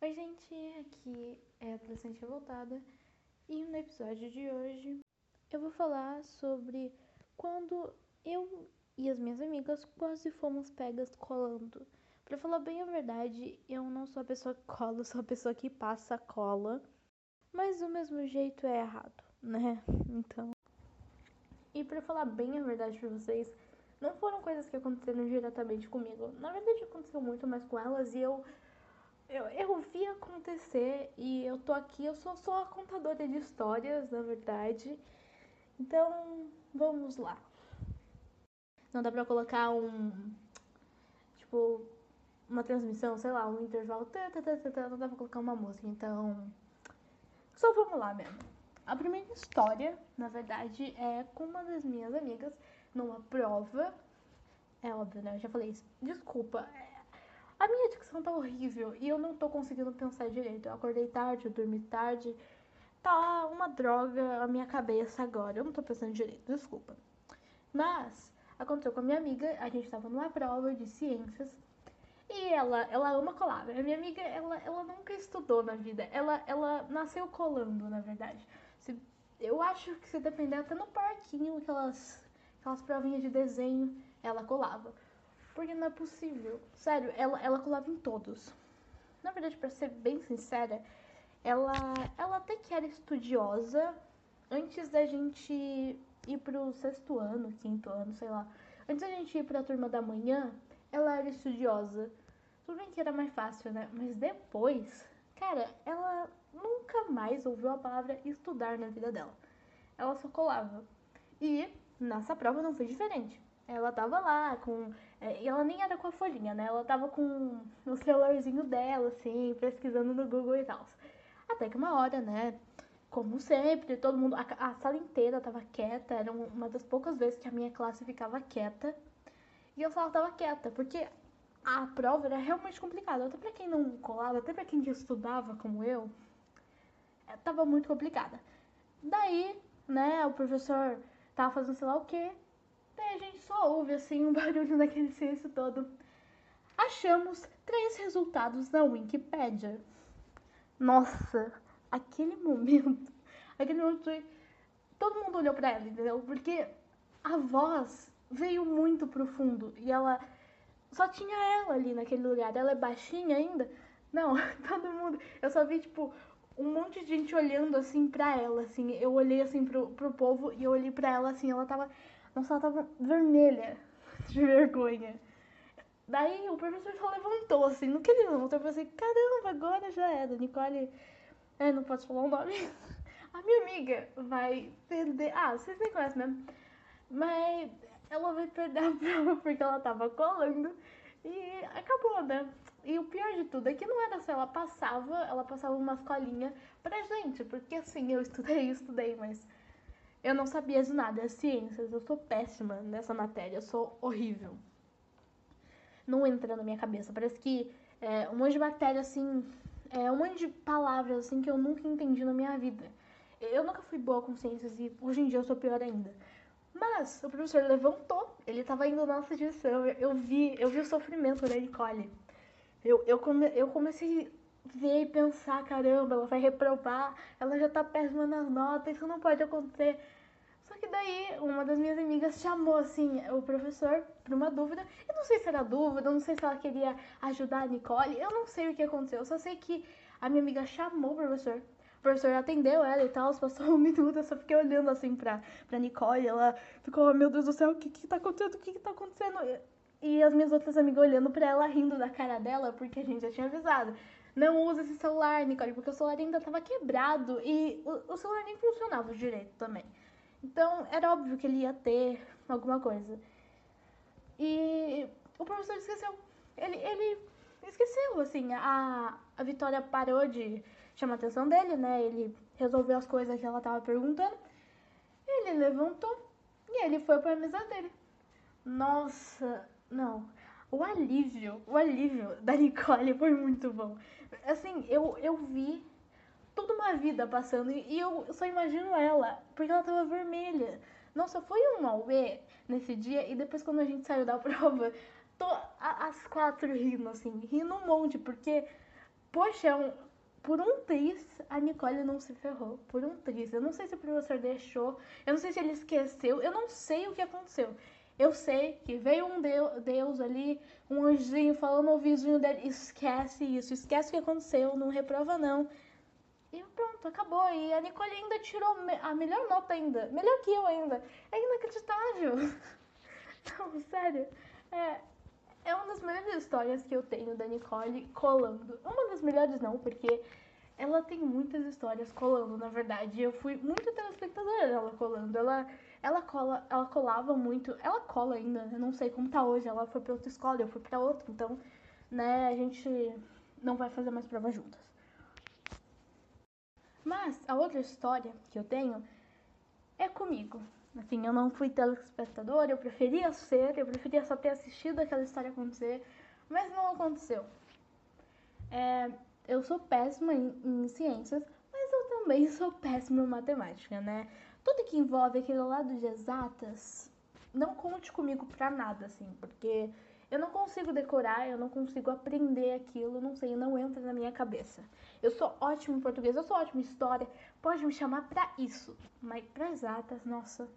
Oi, gente, aqui é a Adolescente Revoltada e no episódio de hoje eu vou falar sobre quando eu e as minhas amigas quase fomos pegas colando. Pra falar bem a verdade, eu não sou a pessoa que cola, sou a pessoa que passa cola, mas do mesmo jeito é errado, né? Então. E pra falar bem a verdade pra vocês, não foram coisas que aconteceram diretamente comigo. Na verdade, aconteceu muito mais com elas e eu eu, eu vi acontecer e eu tô aqui, eu sou só a contadora de histórias, na verdade. Então, vamos lá. Não dá pra colocar um. Tipo, uma transmissão, sei lá, um intervalo. Tá, tá, tá, não dá pra colocar uma música, então. Só vamos lá mesmo. A primeira história, na verdade, é com uma das minhas amigas numa prova. É óbvio, né? Eu já falei isso. Desculpa, a minha dicção tá horrível e eu não tô conseguindo pensar direito. Eu acordei tarde, eu dormi tarde. Tá uma droga a minha cabeça agora. Eu não tô pensando direito, desculpa. Mas aconteceu com a minha amiga, a gente tava numa prova de ciências e ela, ela ama colar. A minha amiga, ela, ela nunca estudou na vida. Ela, ela nasceu colando, na verdade. Se, eu acho que se depender até no parquinho, aquelas, aquelas provinhas de desenho, ela colava. Porque não é possível. Sério, ela, ela colava em todos. Na verdade, para ser bem sincera, ela, ela até que era estudiosa antes da gente ir pro sexto ano, quinto ano, sei lá. Antes da gente ir pra turma da manhã, ela era estudiosa. Tudo bem que era mais fácil, né? Mas depois, cara, ela nunca mais ouviu a palavra estudar na vida dela. Ela só colava. E nessa prova não foi diferente. Ela tava lá com. É, e ela nem era com a folhinha, né? Ela tava com o celularzinho dela, assim, pesquisando no Google e tal. Até que uma hora, né? Como sempre, todo mundo. A, a sala inteira tava quieta. Era uma das poucas vezes que a minha classe ficava quieta. E a sala tava quieta, porque a prova era realmente complicada. Até pra quem não colava, até pra quem estudava como eu, é, tava muito complicada. Daí, né, o professor tava fazendo sei lá o quê. A gente só ouve assim um barulho naquele silêncio todo. Achamos três resultados na Wikipedia. Nossa, aquele momento, aquele momento foi... todo mundo olhou para ela, entendeu? Porque a voz veio muito profundo e ela só tinha ela ali naquele lugar. Ela é baixinha ainda? Não, todo mundo. Eu só vi tipo um monte de gente olhando assim pra ela, assim. Eu olhei assim pro, pro povo e eu olhei pra ela assim, ela tava nossa, ela tava vermelha de vergonha. Daí o professor só levantou, assim, no que ele levantou, eu pensei, caramba, agora já era. Nicole, é, não posso falar o nome. A minha amiga vai perder. Ah, vocês nem conhecem mesmo. Mas ela vai perder a prova porque ela tava colando. E acabou, né? E o pior de tudo é que não era só ela passava, ela passava uma escolinha pra gente. Porque assim, eu estudei, estudei, mas eu não sabia de nada, é ciências, eu sou péssima nessa matéria, eu sou horrível. Não entra na minha cabeça, parece que é, um monte de matéria assim, é, um monte de palavras assim que eu nunca entendi na minha vida. Eu nunca fui boa com ciências e hoje em dia eu sou pior ainda. Mas o professor levantou, ele tava indo na nossa direção, eu, vi, eu vi o sofrimento da Nicole. Eu, eu, come, eu comecei ver e pensar, caramba, ela vai reprovar, ela já tá péssima nas notas, isso não pode acontecer. Só que daí uma das minhas amigas chamou assim o professor para uma dúvida. Eu não sei se era dúvida, eu não sei se ela queria ajudar a Nicole, eu não sei o que aconteceu. Eu só sei que a minha amiga chamou o professor. O professor atendeu ela e tal, passou um minuto, eu só fiquei olhando assim pra, pra Nicole. Ela ficou, oh, meu Deus do céu, o que que tá acontecendo? O que que tá acontecendo? E as minhas outras amigas olhando pra ela, rindo da cara dela, porque a gente já tinha avisado não usa esse celular, Nicole, porque o celular ainda estava quebrado e o, o, celular nem funcionava direito também. Então era óbvio que ele ia ter alguma coisa. E o professor esqueceu. Ele, ele esqueceu, assim, a, a Vitória parou de chamar a atenção dele, né? Ele resolveu as coisas que ela estava perguntando. Ele levantou e ele foi para a mesa dele. Nossa, não o alívio, o alívio da Nicole foi muito bom. Assim, eu, eu vi toda uma vida passando e eu só imagino ela, porque ela tava vermelha. Nossa, foi um auê nesse dia e depois quando a gente saiu da prova, tô as quatro rindo, assim, rindo um monte, porque Poxa, é um, por um triz, a Nicole não se ferrou. Por um triz. Eu não sei se o professor deixou, eu não sei se ele esqueceu, eu não sei o que aconteceu. Eu sei que veio um Deus ali, um anjinho falando no vizinho dele, esquece isso, esquece o que aconteceu, não reprova não. E pronto, acabou. E a Nicole ainda tirou a melhor nota ainda. Melhor que eu ainda. É inacreditável. Não, sério. É, é uma das melhores histórias que eu tenho da Nicole colando. Uma das melhores não, porque ela tem muitas histórias colando, na verdade. Eu fui muito telespectadora dela colando. Ela, ela cola, ela colava muito. Ela cola ainda, eu não sei como tá hoje. Ela foi pra outra escola, eu fui pra outra, então, né, a gente não vai fazer mais prova juntas. Mas a outra história que eu tenho é comigo. Assim, eu não fui telespectador, eu preferia ser, eu preferia só ter assistido aquela história acontecer, mas não aconteceu. É, eu sou péssima em, em, ciências, mas eu também sou péssima em matemática, né? Tudo que envolve aquele lado de exatas, não conte comigo pra nada, assim, porque eu não consigo decorar, eu não consigo aprender aquilo, não sei, não entra na minha cabeça. Eu sou ótimo em português, eu sou ótimo em história, pode me chamar pra isso. Mas pra exatas, nossa,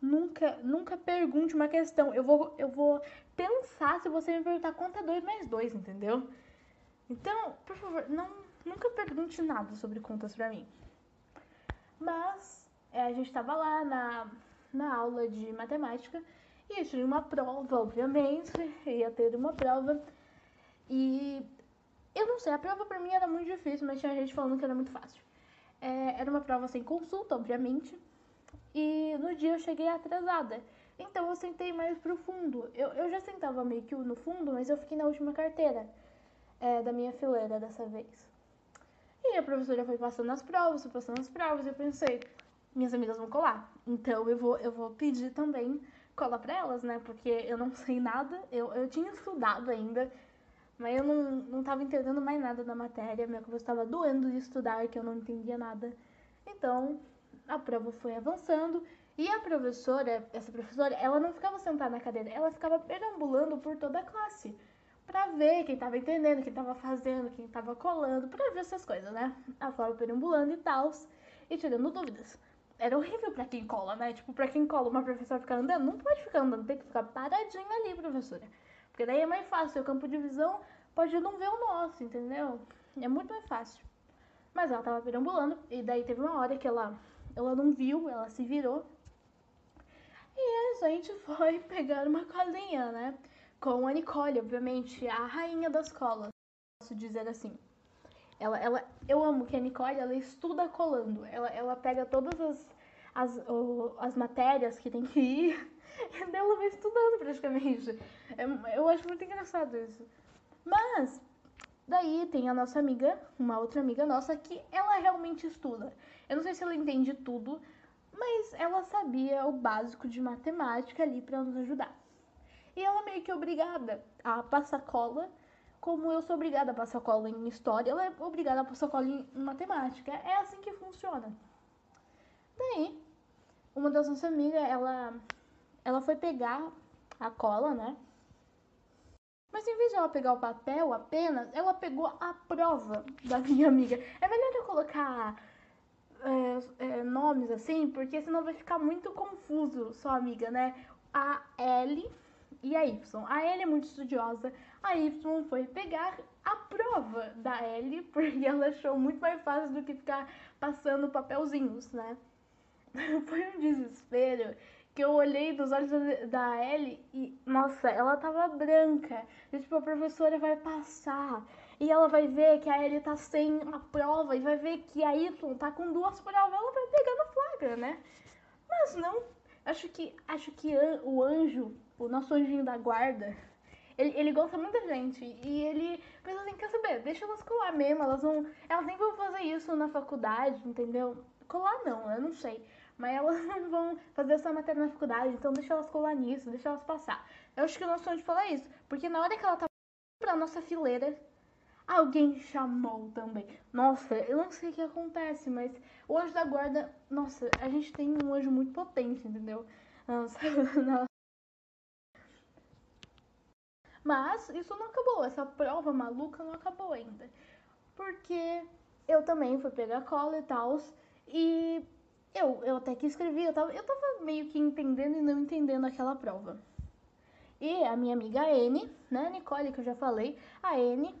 nunca, nunca pergunte uma questão. Eu vou, eu vou pensar se você me perguntar é 2 mais 2, entendeu? Então, por favor, não, nunca pergunte nada sobre contas pra mim. Mas, a gente tava lá na, na aula de matemática e tinha uma prova, obviamente, ia ter uma prova. E eu não sei, a prova pra mim era muito difícil, mas tinha gente falando que era muito fácil. É, era uma prova sem consulta, obviamente. E no dia eu cheguei atrasada. Então eu sentei mais pro fundo. Eu, eu já sentava meio que no fundo, mas eu fiquei na última carteira é, da minha fileira dessa vez. E a professora foi passando as provas, foi passando as provas, e eu pensei, minhas amigas vão colar. Então eu vou, eu vou pedir também cola pra elas, né? Porque eu não sei nada, eu, eu tinha estudado ainda, mas eu não, não tava entendendo mais nada da matéria, minha cabeça estava doendo de estudar, que eu não entendia nada. Então, a prova foi avançando e a professora, essa professora, ela não ficava sentada na cadeira, ela ficava perambulando por toda a classe para ver quem tava entendendo, quem tava fazendo, quem tava colando, para ver essas coisas, né? Ela ficava perambulando e tal, e tirando dúvidas era horrível pra quem cola, né? Tipo, pra quem cola, uma professora ficar andando, não pode ficar andando, tem que ficar paradinha ali, professora. Porque daí é mais fácil, o campo de visão pode não ver o nosso, entendeu? É muito mais fácil. Mas ela tava perambulando, e daí teve uma hora que ela, ela não viu, ela se virou. E a gente foi pegar uma colinha, né? Com a Nicole, obviamente, a rainha das colas, posso dizer assim. Ela, ela, eu amo que a Nicole, ela estuda colando. Ela, ela pega todas as, as, as matérias que tem que ir e ela vai estudando praticamente. É, eu acho muito engraçado isso. Mas, daí tem a nossa amiga, uma outra amiga nossa, que ela realmente estuda. Eu não sei se ela entende tudo, mas ela sabia o básico de matemática ali para nos ajudar. E ela meio que obrigada a passar cola como eu sou obrigada a passar cola em história, ela é obrigada a passar cola em matemática. É assim que funciona. Daí, uma das nossas amigas, ela, ela foi pegar a cola, né? Mas em vez de ela pegar o papel apenas, ela pegou a prova da minha amiga. É melhor eu colocar é, é, nomes assim, porque senão vai ficar muito confuso, sua amiga, né? A L e a Y. A L é muito estudiosa, a Y foi pegar a prova da L, porque ela achou muito mais fácil do que ficar passando papelzinhos, né? Foi um desespero que eu olhei dos olhos da Ellie e, nossa, ela tava branca. E, tipo, a professora vai passar e ela vai ver que a Ellie tá sem a prova e vai ver que a Y tá com duas provas. Ela vai pegar no flagra, né? Mas não. Acho que, acho que o anjo, o nosso anjinho da guarda, ele, ele gosta muito da gente. E ele pensa assim, quer saber? Deixa elas colar mesmo. Elas vão. Elas nem vão fazer isso na faculdade, entendeu? Colar não, eu não sei. Mas elas não vão fazer essa matéria na faculdade, então deixa elas colar nisso, deixa elas passar. Eu acho que o nosso anjo falar isso. Porque na hora que ela tava pra nossa fileira, alguém chamou também. Nossa, eu não sei o que acontece, mas o anjo da guarda, nossa, a gente tem um anjo muito potente, entendeu? Nossa, Mas isso não acabou, essa prova maluca não acabou ainda. porque eu também fui pegar cola e tal, e eu, eu até que escrevi, eu tava, eu tava meio que entendendo e não entendendo aquela prova. E a minha amiga N, né, Nicole, que eu já falei, a N,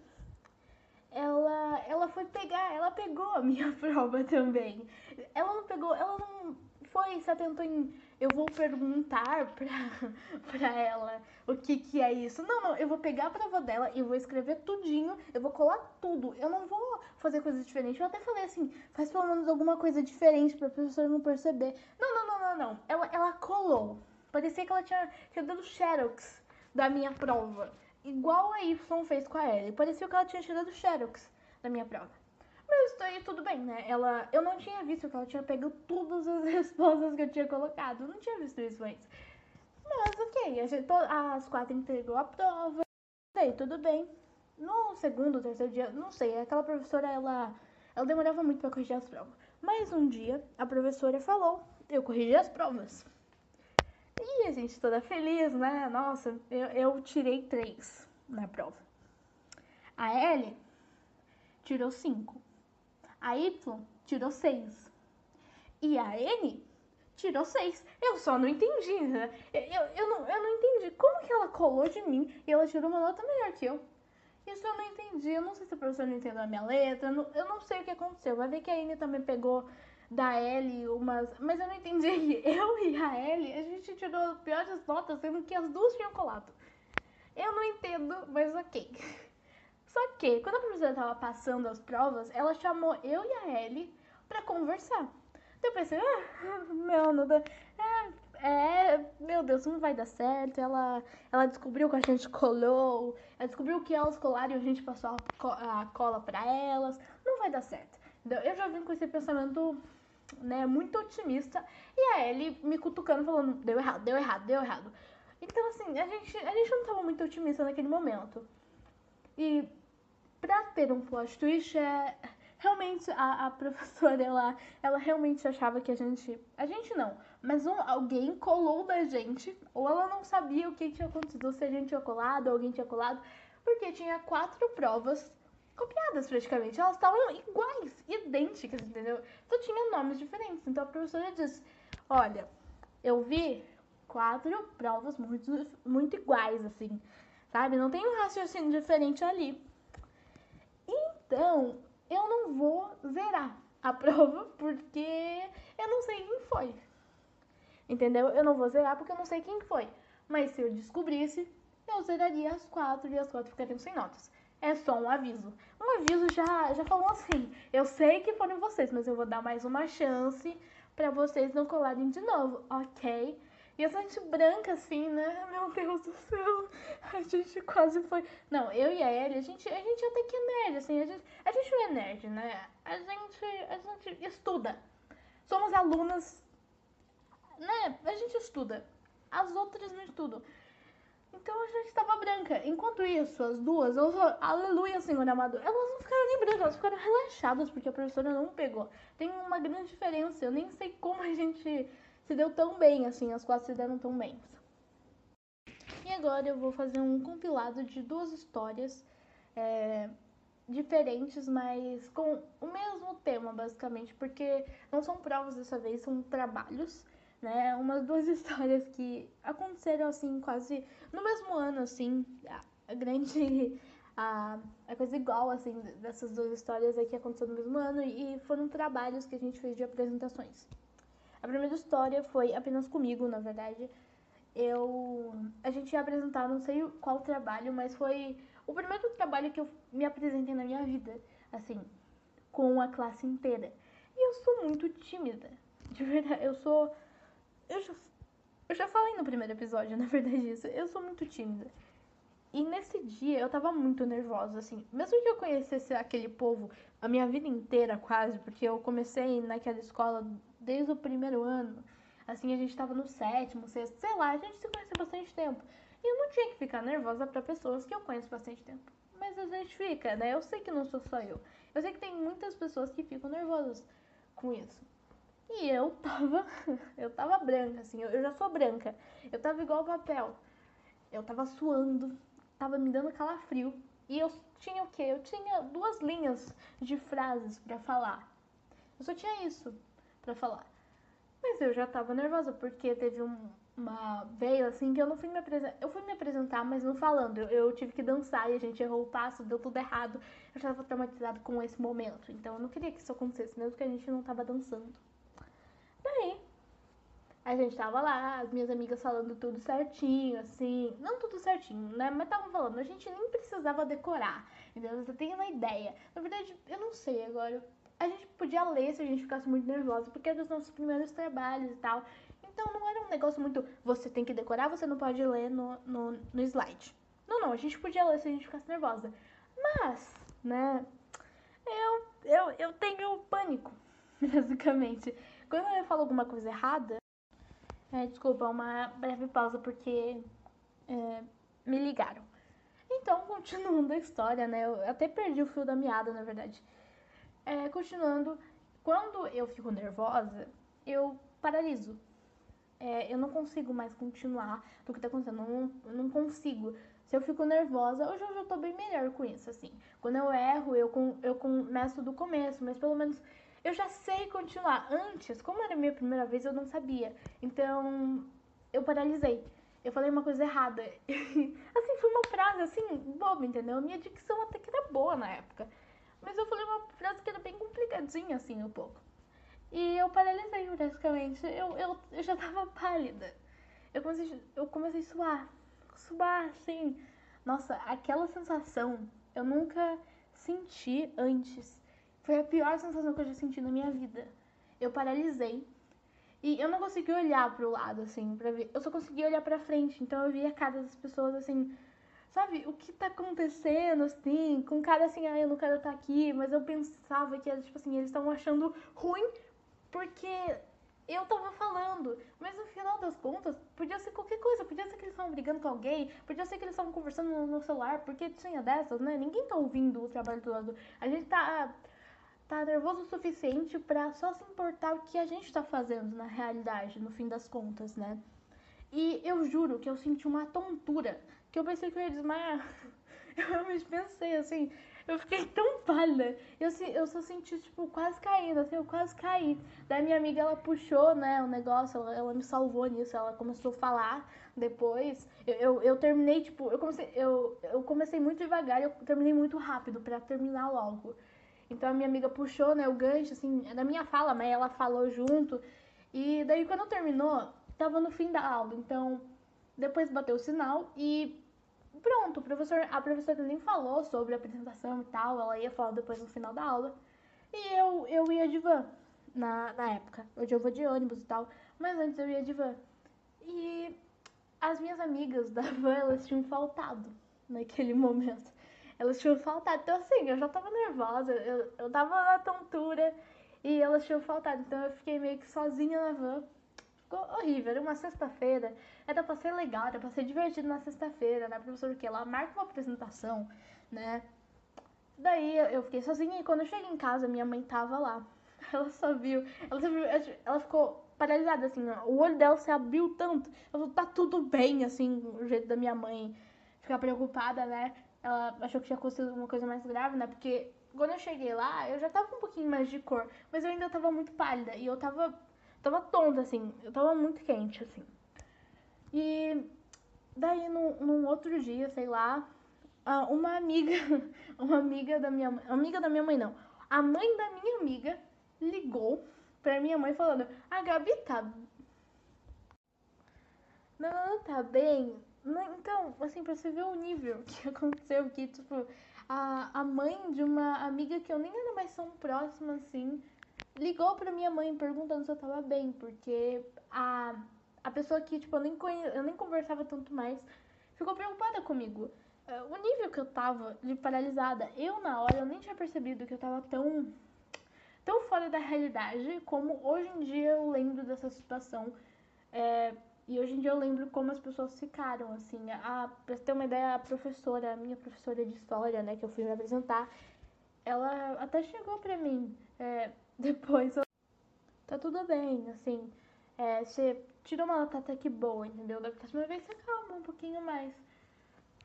ela, ela foi pegar, ela pegou a minha prova também. Ela não pegou, ela não foi, se atentou em eu vou perguntar pra, pra ela o que que é isso. Não, não, eu vou pegar a prova dela e vou escrever tudinho, eu vou colar tudo. Eu não vou fazer coisas diferentes. Eu até falei assim, faz pelo menos alguma coisa diferente pra professora não perceber. Não, não, não, não, não. Ela, ela colou. Parecia que ela tinha, tinha dado xerox da minha prova. Igual a Y fez com a Ellie. Parecia que ela tinha tirado xerox da minha prova. Daí tudo bem, né? Ela, eu não tinha visto que ela tinha pego todas as respostas que eu tinha colocado. Eu não tinha visto isso antes. Mas ok, a gente, as quatro entregou a prova. Daí tudo bem. No segundo, terceiro dia, não sei, aquela professora, ela, ela demorava muito para corrigir as provas. Mas um dia, a professora falou, eu corrigi as provas. E a gente toda feliz, né? Nossa, eu, eu tirei três na prova. A Ellie tirou cinco. A Y tirou 6. E a N tirou 6. Eu só não entendi, né? Eu, eu, não, eu não entendi como que ela colou de mim e ela tirou uma nota melhor que eu. Isso eu não entendi. Eu não sei se a professora não entendeu a minha letra. Eu não, eu não sei o que aconteceu. Vai ver que a N também pegou da L umas. Mas eu não entendi. Eu e a L, a gente tirou piores notas, sendo que as duas tinham colado. Eu não entendo, mas ok. Só que, quando a professora tava passando as provas, ela chamou eu e a Ellie pra conversar. Então eu pensei, ah, meu, não dá. É, é, meu Deus, não vai dar certo. Ela, ela descobriu que a gente colou, ela descobriu que elas colaram e a gente passou a, cola pra elas. Não vai dar certo. Então, eu já vim com esse pensamento, né, muito otimista. E a Ellie me cutucando, falando, deu errado, deu errado, deu errado. Então, assim, a gente, a gente não tava muito otimista naquele momento. E pra ter um plot twist, é, realmente a, a professora, ela, ela realmente achava que a gente. A gente não, mas um, alguém colou da gente, ou ela não sabia o que tinha acontecido, se a gente tinha colado, alguém tinha colado, porque tinha quatro provas copiadas praticamente. Elas estavam iguais, idênticas, entendeu? Só tinham nomes diferentes. Então a professora disse: Olha, eu vi quatro provas muito, muito iguais, assim, sabe? Não tem um raciocínio diferente ali. Então, eu não vou zerar a prova porque eu não sei quem foi. Entendeu? Eu não vou zerar porque eu não sei quem foi. Mas se eu descobrisse, eu zeraria as quatro e as quatro ficariam sem notas. É só um aviso. Um aviso já, já falou assim: eu sei que foram vocês, mas eu vou dar mais uma chance para vocês não colarem de novo, ok? E a gente branca, assim, né? Meu Deus do céu. A gente quase foi. Não, eu e a Ellie, a gente, a gente até que é nerd, assim. A gente, a gente não é nerd, né? A gente, a gente estuda. Somos alunas, né? A gente estuda. As outras não estudam. Então a gente tava branca. Enquanto isso, as duas, aleluia, Senhor amado, elas não ficaram nem brancas, elas ficaram relaxadas porque a professora não pegou. Tem uma grande diferença. Eu nem sei como a gente se deu tão bem, assim, as quatro se deram tão bem. E agora eu vou fazer um compilado de duas histórias é, diferentes, mas com o mesmo tema, basicamente, porque não são provas dessa vez, são trabalhos, né? Umas duas histórias que aconteceram, assim, quase no mesmo ano, assim, a grande a, a coisa igual, assim, dessas duas histórias aqui aconteceu no mesmo ano e foram trabalhos que a gente fez de apresentações. A primeira história foi apenas comigo, na verdade. Eu. A gente ia apresentar, não sei qual trabalho, mas foi o primeiro trabalho que eu me apresentei na minha vida, assim, com a classe inteira. E eu sou muito tímida. De verdade, eu sou. Eu já, eu já falei no primeiro episódio, na verdade, isso. Eu sou muito tímida. E nesse dia eu tava muito nervosa, assim. Mesmo que eu conhecesse aquele povo a minha vida inteira, quase, porque eu comecei naquela escola desde o primeiro ano. Assim, a gente tava no sétimo, sexto, sei lá, a gente se conhece bastante tempo. E eu não tinha que ficar nervosa para pessoas que eu conheço bastante tempo. Mas a gente fica, né? Eu sei que não sou só eu. Eu sei que tem muitas pessoas que ficam nervosas com isso. E eu tava, eu tava branca, assim, eu, eu já sou branca. Eu tava igual papel. Eu tava suando, tava me dando calafrio. E eu tinha o quê? Eu tinha duas linhas de frases para falar. Eu só tinha isso para falar. Mas eu já tava nervosa, porque teve um, uma veio assim que eu não fui me apresentar. Eu fui me apresentar, mas não falando. Eu, eu, tive que dançar e a gente errou o passo, deu tudo errado. Eu já tava traumatizado com esse momento. Então eu não queria que isso acontecesse, mesmo que a gente não tava dançando. Daí, a gente tava lá, as minhas amigas falando tudo certinho, assim. Não tudo certinho, né? Mas estavam falando, a gente nem precisava decorar. Entendeu? Você tem uma ideia. Na verdade, eu não sei agora. A gente podia ler se a gente ficasse muito nervosa, porque eram os nossos primeiros trabalhos e tal. Então não era um negócio muito. Você tem que decorar, você não pode ler no, no, no slide. Não, não, a gente podia ler se a gente ficasse nervosa. Mas, né, eu, eu, eu tenho pânico, basicamente. Quando eu falo alguma coisa errada, é, desculpa, uma breve pausa porque é, me ligaram. Então, continuando a história, né? Eu até perdi o fio da meada, na verdade. É, continuando, quando eu fico nervosa, eu paraliso. É, eu não consigo mais continuar do que tá acontecendo. Eu não, não consigo. Se eu fico nervosa, hoje eu já tô bem melhor com isso, assim. Quando eu erro, eu, com, eu começo do começo, mas pelo menos eu já sei continuar. Antes, como era a minha primeira vez, eu não sabia. Então, eu paralisei. Eu falei uma coisa errada. assim, foi uma frase, assim, boba, entendeu? Minha dicção até que era boa na época. Mas eu falei uma frase que era bem complicadinha, assim, um pouco. E eu paralisei, praticamente. Eu, eu, eu já tava pálida. Eu comecei, eu comecei a suar. Suar, assim. Nossa, aquela sensação eu nunca senti antes. Foi a pior sensação que eu já senti na minha vida. Eu paralisei. E eu não consegui olhar pro lado, assim, pra ver. Eu só consegui olhar pra frente. Então eu via a cara das pessoas, assim, sabe, o que tá acontecendo, assim, com cara assim, ah, eu não quero estar tá aqui, mas eu pensava que, tipo assim, eles estavam achando ruim porque eu tava falando. Mas no final das contas, podia ser qualquer coisa. Podia ser que eles estavam brigando com alguém, podia ser que eles estavam conversando no, celular, porque tinha dessas, né? Ninguém tá ouvindo o trabalho todo. A gente tá tá nervoso o suficiente para só se importar o que a gente tá fazendo na realidade, no fim das contas, né? E eu juro que eu senti uma tontura, que eu pensei que eu ia desmaiar. Eu realmente pensei assim, eu fiquei tão pálida. Eu, eu só senti, tipo, quase caindo, assim, eu quase caí. Daí minha amiga, ela puxou, né, o negócio, ela, ela me salvou nisso, ela começou a falar depois. Eu, eu, eu, terminei, tipo, eu comecei, eu, eu comecei muito devagar eu terminei muito rápido para terminar logo. Então a minha amiga puxou, né, o gancho, assim, da minha fala, mas ela falou junto. E daí quando terminou, tava no fim da aula. Então, depois bateu o sinal e pronto, o professor, a professora nem falou sobre a apresentação e tal, ela ia falar depois no final da aula. E eu, eu ia de van na, na época. Hoje eu vou de ônibus e tal, mas antes eu ia de van. E as minhas amigas da van, elas tinham faltado naquele momento. Elas tinham faltado. Então, assim, eu já tava nervosa, eu, eu tava na tontura e elas tinham faltado. Então, eu fiquei meio que sozinha na van. Ficou horrível. Era uma sexta-feira. Era pra ser legal, era pra ser divertido na sexta-feira, né? Professor, que ela marca uma apresentação, né? Daí eu fiquei sozinha e quando eu cheguei em casa, minha mãe tava lá. Ela só viu. Ela, só viu, ela ficou paralisada, assim. O olho dela se abriu tanto. Ela falou, tá tudo bem, assim, o jeito da minha mãe ficar preocupada, né? ela achou que tinha acontecido uma coisa mais grave, né? Porque quando eu cheguei lá, eu já tava um pouquinho mais de cor, mas eu ainda tava muito pálida e eu tava, tava tonta, assim, eu tava muito quente, assim. E daí, num, num outro dia, sei lá, uma amiga, uma amiga da minha mãe, amiga da minha mãe não, a mãe da minha amiga ligou pra minha mãe falando, a Gabi tá... Não, não tá bem, então, assim, pra você ver o nível que aconteceu, que, tipo, a, a mãe de uma amiga que eu nem era mais tão próxima, assim, ligou pra minha mãe perguntando se eu tava bem, porque a, a pessoa que, tipo, eu nem, conhe, eu nem conversava tanto mais, ficou preocupada comigo. É, o nível que eu tava de paralisada, eu na hora, eu nem tinha percebido que eu tava tão, tão fora da realidade, como hoje em dia eu lembro dessa situação. É, e hoje em dia eu lembro como as pessoas ficaram, assim. A, pra ter uma ideia, a professora, a minha professora de história, né, que eu fui me apresentar, ela até chegou pra mim é, depois. Tá tudo bem, assim. É, você tirou uma até que boa, entendeu? Da próxima vez você calma um pouquinho mais.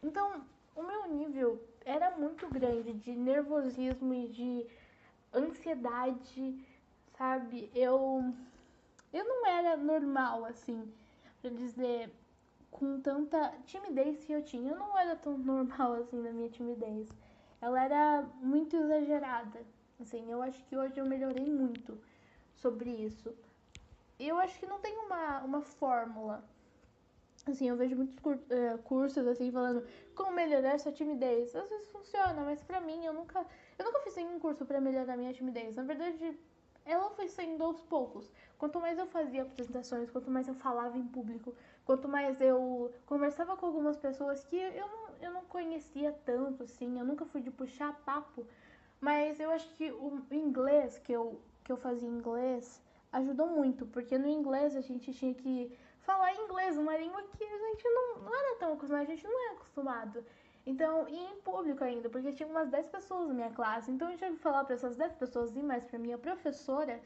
Então, o meu nível era muito grande de nervosismo e de ansiedade, sabe? Eu eu não era normal assim, para dizer com tanta timidez que eu tinha. Eu não era tão normal assim na minha timidez. Ela era muito exagerada. Assim, eu acho que hoje eu melhorei muito sobre isso. Eu acho que não tem uma, uma fórmula Assim, eu vejo muitos cur uh, cursos, assim, falando como melhorar sua timidez. Às vezes funciona, mas pra mim, eu nunca, eu nunca fiz nenhum curso pra melhorar minha timidez. Na verdade, ela foi saindo aos poucos. Quanto mais eu fazia apresentações, quanto mais eu falava em público, quanto mais eu conversava com algumas pessoas que eu não, eu não conhecia tanto, assim, eu nunca fui de puxar papo, mas eu acho que o inglês, que eu, que eu fazia inglês, ajudou muito, porque no inglês a gente tinha que falar inglês, uma língua que a gente não, não era tão acostumado, a gente não é acostumado. Então, e em público ainda, porque tinha umas 10 pessoas na minha classe, então eu tinha que falar para essas 10 pessoas e mais para minha professora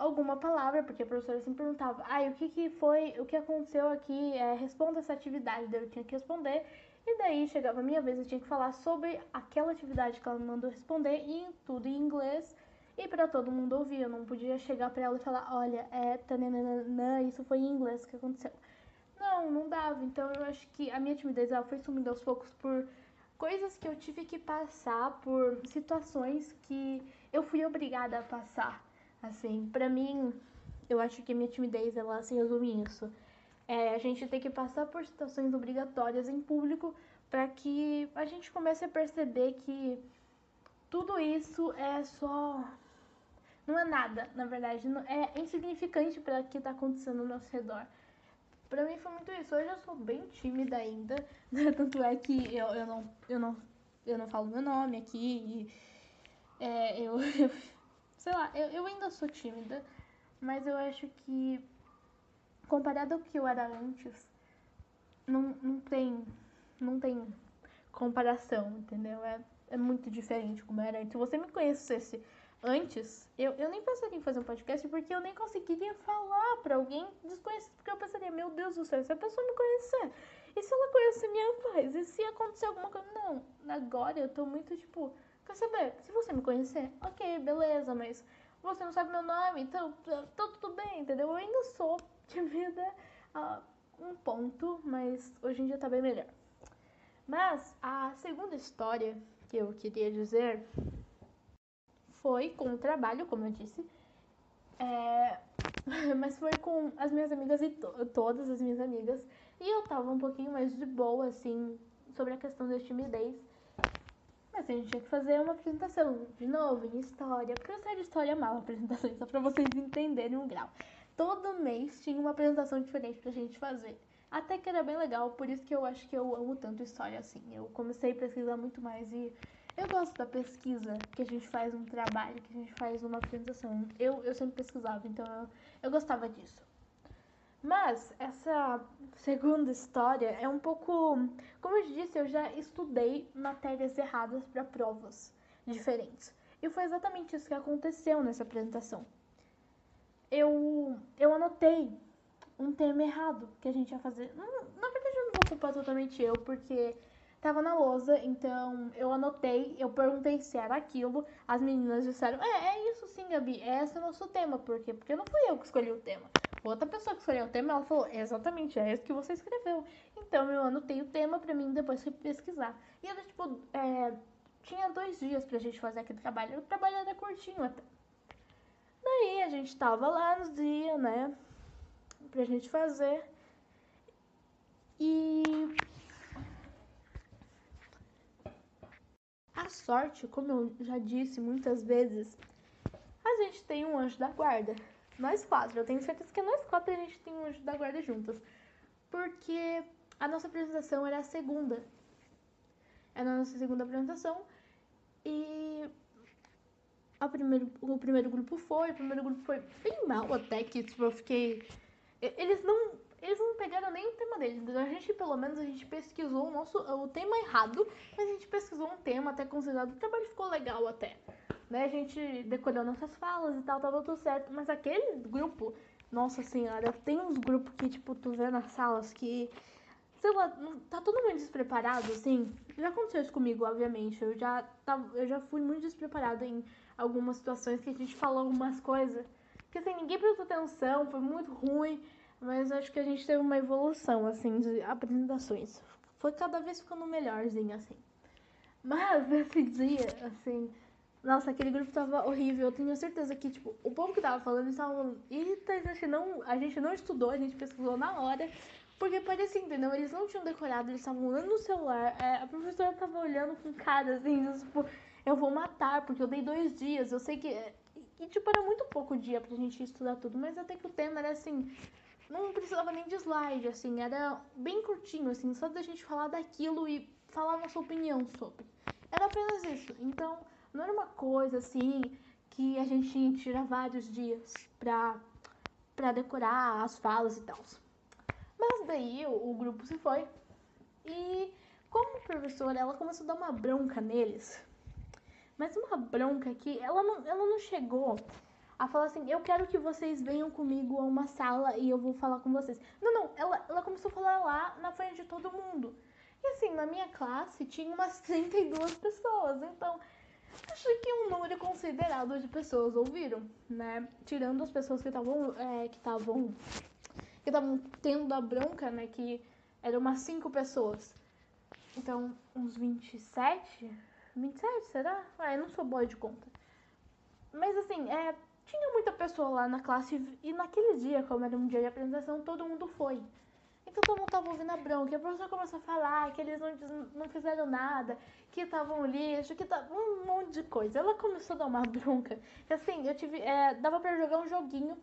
alguma palavra, porque a professora sempre perguntava, ai, ah, o que que foi, o que aconteceu aqui, é, responda essa atividade, daí eu tinha que responder, e daí chegava a minha vez, eu tinha que falar sobre aquela atividade que ela me mandou responder, e tudo em inglês, e para todo mundo ouvir. Eu não podia chegar para ela e falar, olha, é tananana, isso foi em inglês que aconteceu. Não, não dava. Então eu acho que a minha timidez ela foi sumindo aos poucos por coisas que eu tive que passar, por situações que eu fui obrigada a passar. Assim, para mim, eu acho que minha timidez ela se resume nisso. É, a gente tem que passar por situações obrigatórias em público para que a gente comece a perceber que tudo isso é só não é nada, na verdade, não, é insignificante para o que está acontecendo ao nosso redor. Pra mim foi muito isso. Hoje eu sou bem tímida ainda, né? tanto é que eu, eu, não, eu, não, eu não falo meu nome aqui e é, eu, eu, sei lá, eu, eu ainda sou tímida, mas eu acho que comparado ao que eu era antes, não, não tem, não tem comparação, entendeu? É, é muito diferente como era antes. Se você me conhecesse antes, eu, eu nem pensaria em fazer um podcast porque eu nem conseguiria falar pra alguém desconhecido, porque eu pensaria, meu Deus do céu, se a pessoa me conhecer, e se ela conhecer minha voz, e se acontecer alguma coisa, não, agora eu tô muito tipo, quer saber, se você me conhecer, ok, beleza, mas você não sabe meu nome, então tá, tá tudo bem, entendeu? Eu ainda sou tímida a um ponto, mas hoje em dia tá bem melhor. Mas a segunda história que eu queria dizer foi com o trabalho, como eu disse, é... mas foi com as minhas amigas e to todas as minhas amigas. E eu tava um pouquinho mais de boa, assim, sobre a questão da timidez. A gente tinha que fazer uma apresentação, de novo, em história. Porque eu sei de história mal apresentações, só pra vocês entenderem o grau. Todo mês tinha uma apresentação diferente pra gente fazer. Até que era bem legal, por isso que eu acho que eu amo tanto história assim. Eu comecei a pesquisar muito mais e eu gosto da pesquisa, que a gente faz um trabalho, que a gente faz uma apresentação. Eu, eu sempre pesquisava, então eu, eu gostava disso. Mas essa segunda história é um pouco. Como eu disse, eu já estudei matérias erradas para provas diferentes. E foi exatamente isso que aconteceu nessa apresentação. Eu, eu anotei um tema errado que a gente ia fazer. Na verdade, eu não vou culpar totalmente eu, porque tava na lousa, então eu anotei, eu perguntei se era aquilo, as meninas disseram, é, é isso sim, Gabi, esse é o nosso tema, por quê? Porque não fui eu que escolhi o tema. Outra pessoa que escolheu o tema, ela falou, exatamente, é esse que você escreveu. Então eu anotei o tema pra mim depois pesquisar. E era tipo, é, tinha dois dias pra gente fazer aquele trabalho, o trabalho era curtinho até. Daí a gente tava lá nos dias, né, pra gente fazer. E A sorte, como eu já disse muitas vezes, a gente tem um anjo da guarda. Nós quatro, eu tenho certeza que nós quatro a gente tem um anjo da guarda juntas. Porque a nossa apresentação era a segunda. Era a nossa segunda apresentação. E a primeiro, o primeiro grupo foi, o primeiro grupo foi bem mal até que tipo, eu fiquei. Eles não eles não pegaram nem o tema deles. A gente, pelo menos, a gente pesquisou o nosso o tema errado, mas a gente pesquisou um tema até considerado. O trabalho ficou legal até. Né? A gente decorou nossas falas e tal, tava tudo certo. Mas aquele grupo, nossa senhora, tem uns grupos que, tipo, tu vê nas salas que sei lá, tá todo mundo despreparado, assim. Já aconteceu isso comigo, obviamente. Eu já, tava, eu já fui muito despreparado em algumas situações que a gente falou algumas coisas. Que assim, ninguém prestou atenção, foi muito ruim. Mas acho que a gente teve uma evolução, assim, de apresentações. Foi cada vez ficando melhorzinho, assim. Mas nesse dia, assim, nossa, aquele grupo tava horrível. Eu tenho certeza que, tipo, o povo que tava falando, eles estavam. Eita, a gente, não, a gente não estudou, a gente pesquisou na hora. Porque parecia, entendeu? Eles não tinham decorado, eles estavam olhando no celular. É, a professora tava olhando com cara assim, tipo, eu vou matar, porque eu dei dois dias. Eu sei que. E, tipo, era muito pouco dia pra gente estudar tudo, mas até que o tema era assim. Não precisava nem de slide, assim, era bem curtinho, assim, só da gente falar daquilo e falar nossa opinião sobre. Era apenas isso. Então não era uma coisa assim que a gente tira vários dias pra, pra decorar as falas e tal. Mas daí o, o grupo se foi. E como professora, ela começou a dar uma bronca neles. Mas uma bronca que ela não, ela não chegou a falar assim, eu quero que vocês venham comigo a uma sala e eu vou falar com vocês. Não, não, ela, ela começou a falar lá na frente de todo mundo. E assim, na minha classe tinha umas 32 pessoas, então acho que um número considerável de pessoas ouviram, né? Tirando as pessoas que estavam é, que estavam que estavam tendo a bronca, né? Que eram umas 5 pessoas. Então, uns 27? 27, será? Ah, eu não sou boa de conta. Mas assim, é, tinha muita pessoa lá na classe e naquele dia, como era um dia de apresentação, todo mundo foi. Então todo mundo tava ouvindo a bronca. E a professora começou a falar que eles não, não fizeram nada, que estavam lixo, que tava um monte de coisa. Ela começou a dar uma bronca. E assim, eu tive. É, dava pra jogar um joguinho,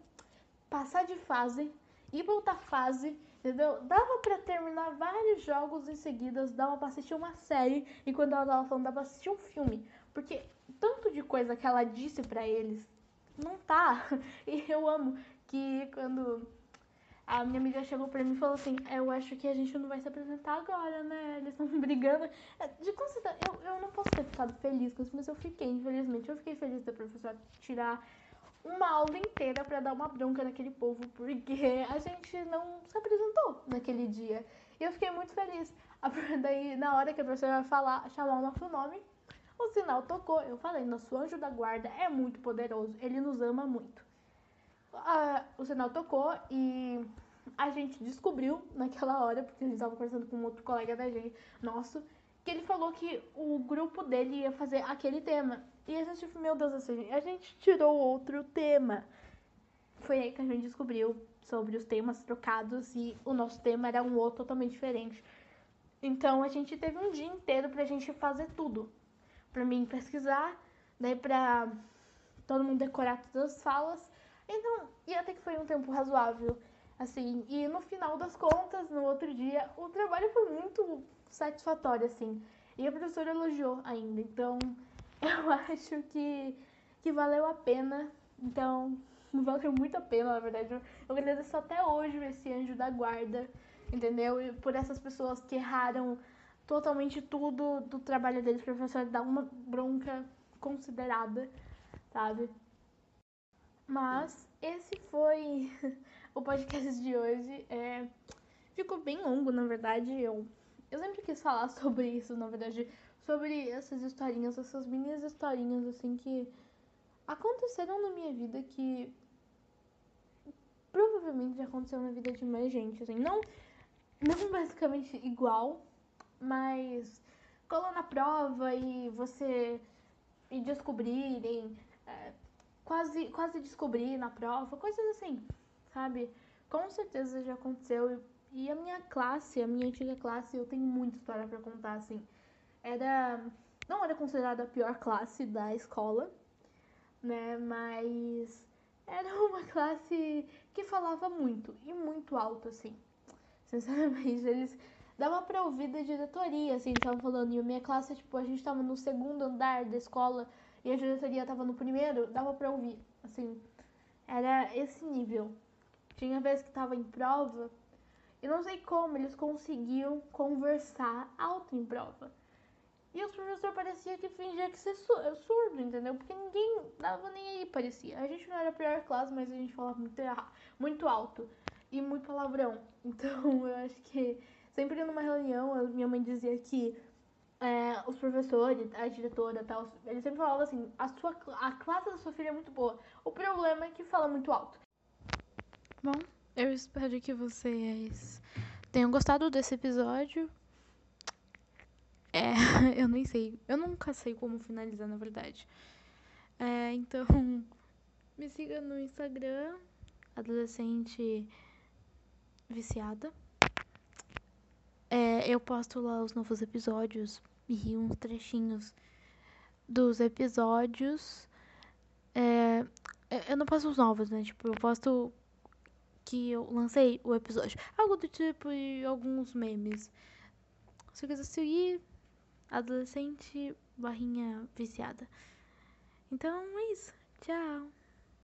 passar de fase, ir pra outra fase, entendeu? Dava pra terminar vários jogos em seguida, dava pra assistir uma série, e quando ela tava falando, dava pra assistir um filme. Porque tanto de coisa que ela disse para eles, não tá. E eu amo que quando a minha amiga chegou pra mim e falou assim: Eu acho que a gente não vai se apresentar agora, né? Eles estão brigando. É, de considerar, eu, eu não posso ter ficado feliz com isso, mas eu fiquei, infelizmente. Eu fiquei feliz da professora tirar uma aula inteira para dar uma bronca naquele povo, porque a gente não se apresentou naquele dia. E eu fiquei muito feliz. Daí, na hora que a professora falar, chamar o nosso nome, o sinal tocou. Eu falei: Nosso anjo da guarda é muito poderoso, ele nos ama muito a, o sinal tocou e a gente descobriu naquela hora, porque a gente estava conversando com um outro colega da gente, nosso, que ele falou que o grupo dele ia fazer aquele tema. E a gente, meu Deus, assim, a gente tirou outro tema. Foi aí que a gente descobriu sobre os temas trocados e o nosso tema era um outro totalmente diferente. Então a gente teve um dia inteiro pra gente fazer tudo. Pra mim pesquisar, daí pra todo mundo decorar todas as falas então, e até que foi um tempo razoável, assim. E no final das contas, no outro dia, o trabalho foi muito satisfatório, assim. E a professora elogiou ainda. Então, eu acho que, que valeu a pena. Então, valeu muito a pena, na verdade. Eu, eu agradeço até hoje esse anjo da guarda, entendeu? E por essas pessoas que erraram totalmente tudo do trabalho deles, para a professora dar uma bronca considerada, sabe? Mas esse foi o podcast de hoje. É, ficou bem longo, na verdade. Eu, eu sempre quis falar sobre isso, na verdade. Sobre essas historinhas, essas minhas historinhas, assim, que aconteceram na minha vida que provavelmente aconteceu na vida de mais gente, assim. Não, não basicamente igual, mas colou na prova e você e descobrirem é, quase, quase descobri na prova, coisas assim, sabe? Com certeza já aconteceu. E a minha classe, a minha antiga classe, eu tenho muita história para contar, assim. Era. Não era considerada a pior classe da escola, né? Mas era uma classe que falava muito e muito alto, assim. Sinceramente, eles dava pra ouvir da diretoria, assim, estavam falando. E a minha classe, tipo, a gente tava no segundo andar da escola e a diretoria tava no primeiro, dava pra ouvir. Assim, era esse nível. Tinha vezes que tava em prova, e não sei como eles conseguiam conversar alto em prova. E os professores parecia que fingia que ser surdo, entendeu? Porque ninguém dava nem aí, parecia. A gente não era a pior classe, mas a gente falava muito, muito alto e muito palavrão. Então eu acho que Sempre numa reunião, minha mãe dizia que é, os professores, a diretora tal, eles sempre falavam assim, a, sua, a classe da sua filha é muito boa. O problema é que fala muito alto. Bom, eu espero que vocês tenham gostado desse episódio. É, eu nem sei. Eu nunca sei como finalizar, na verdade. É, então, me siga no Instagram, adolescente viciada. É, eu posto lá os novos episódios e uns trechinhos dos episódios. É, eu não posto os novos, né? Tipo, eu posto que eu lancei o episódio. Algo do tipo e alguns memes. Se quiser seguir, adolescente barrinha viciada. Então é isso. Tchau.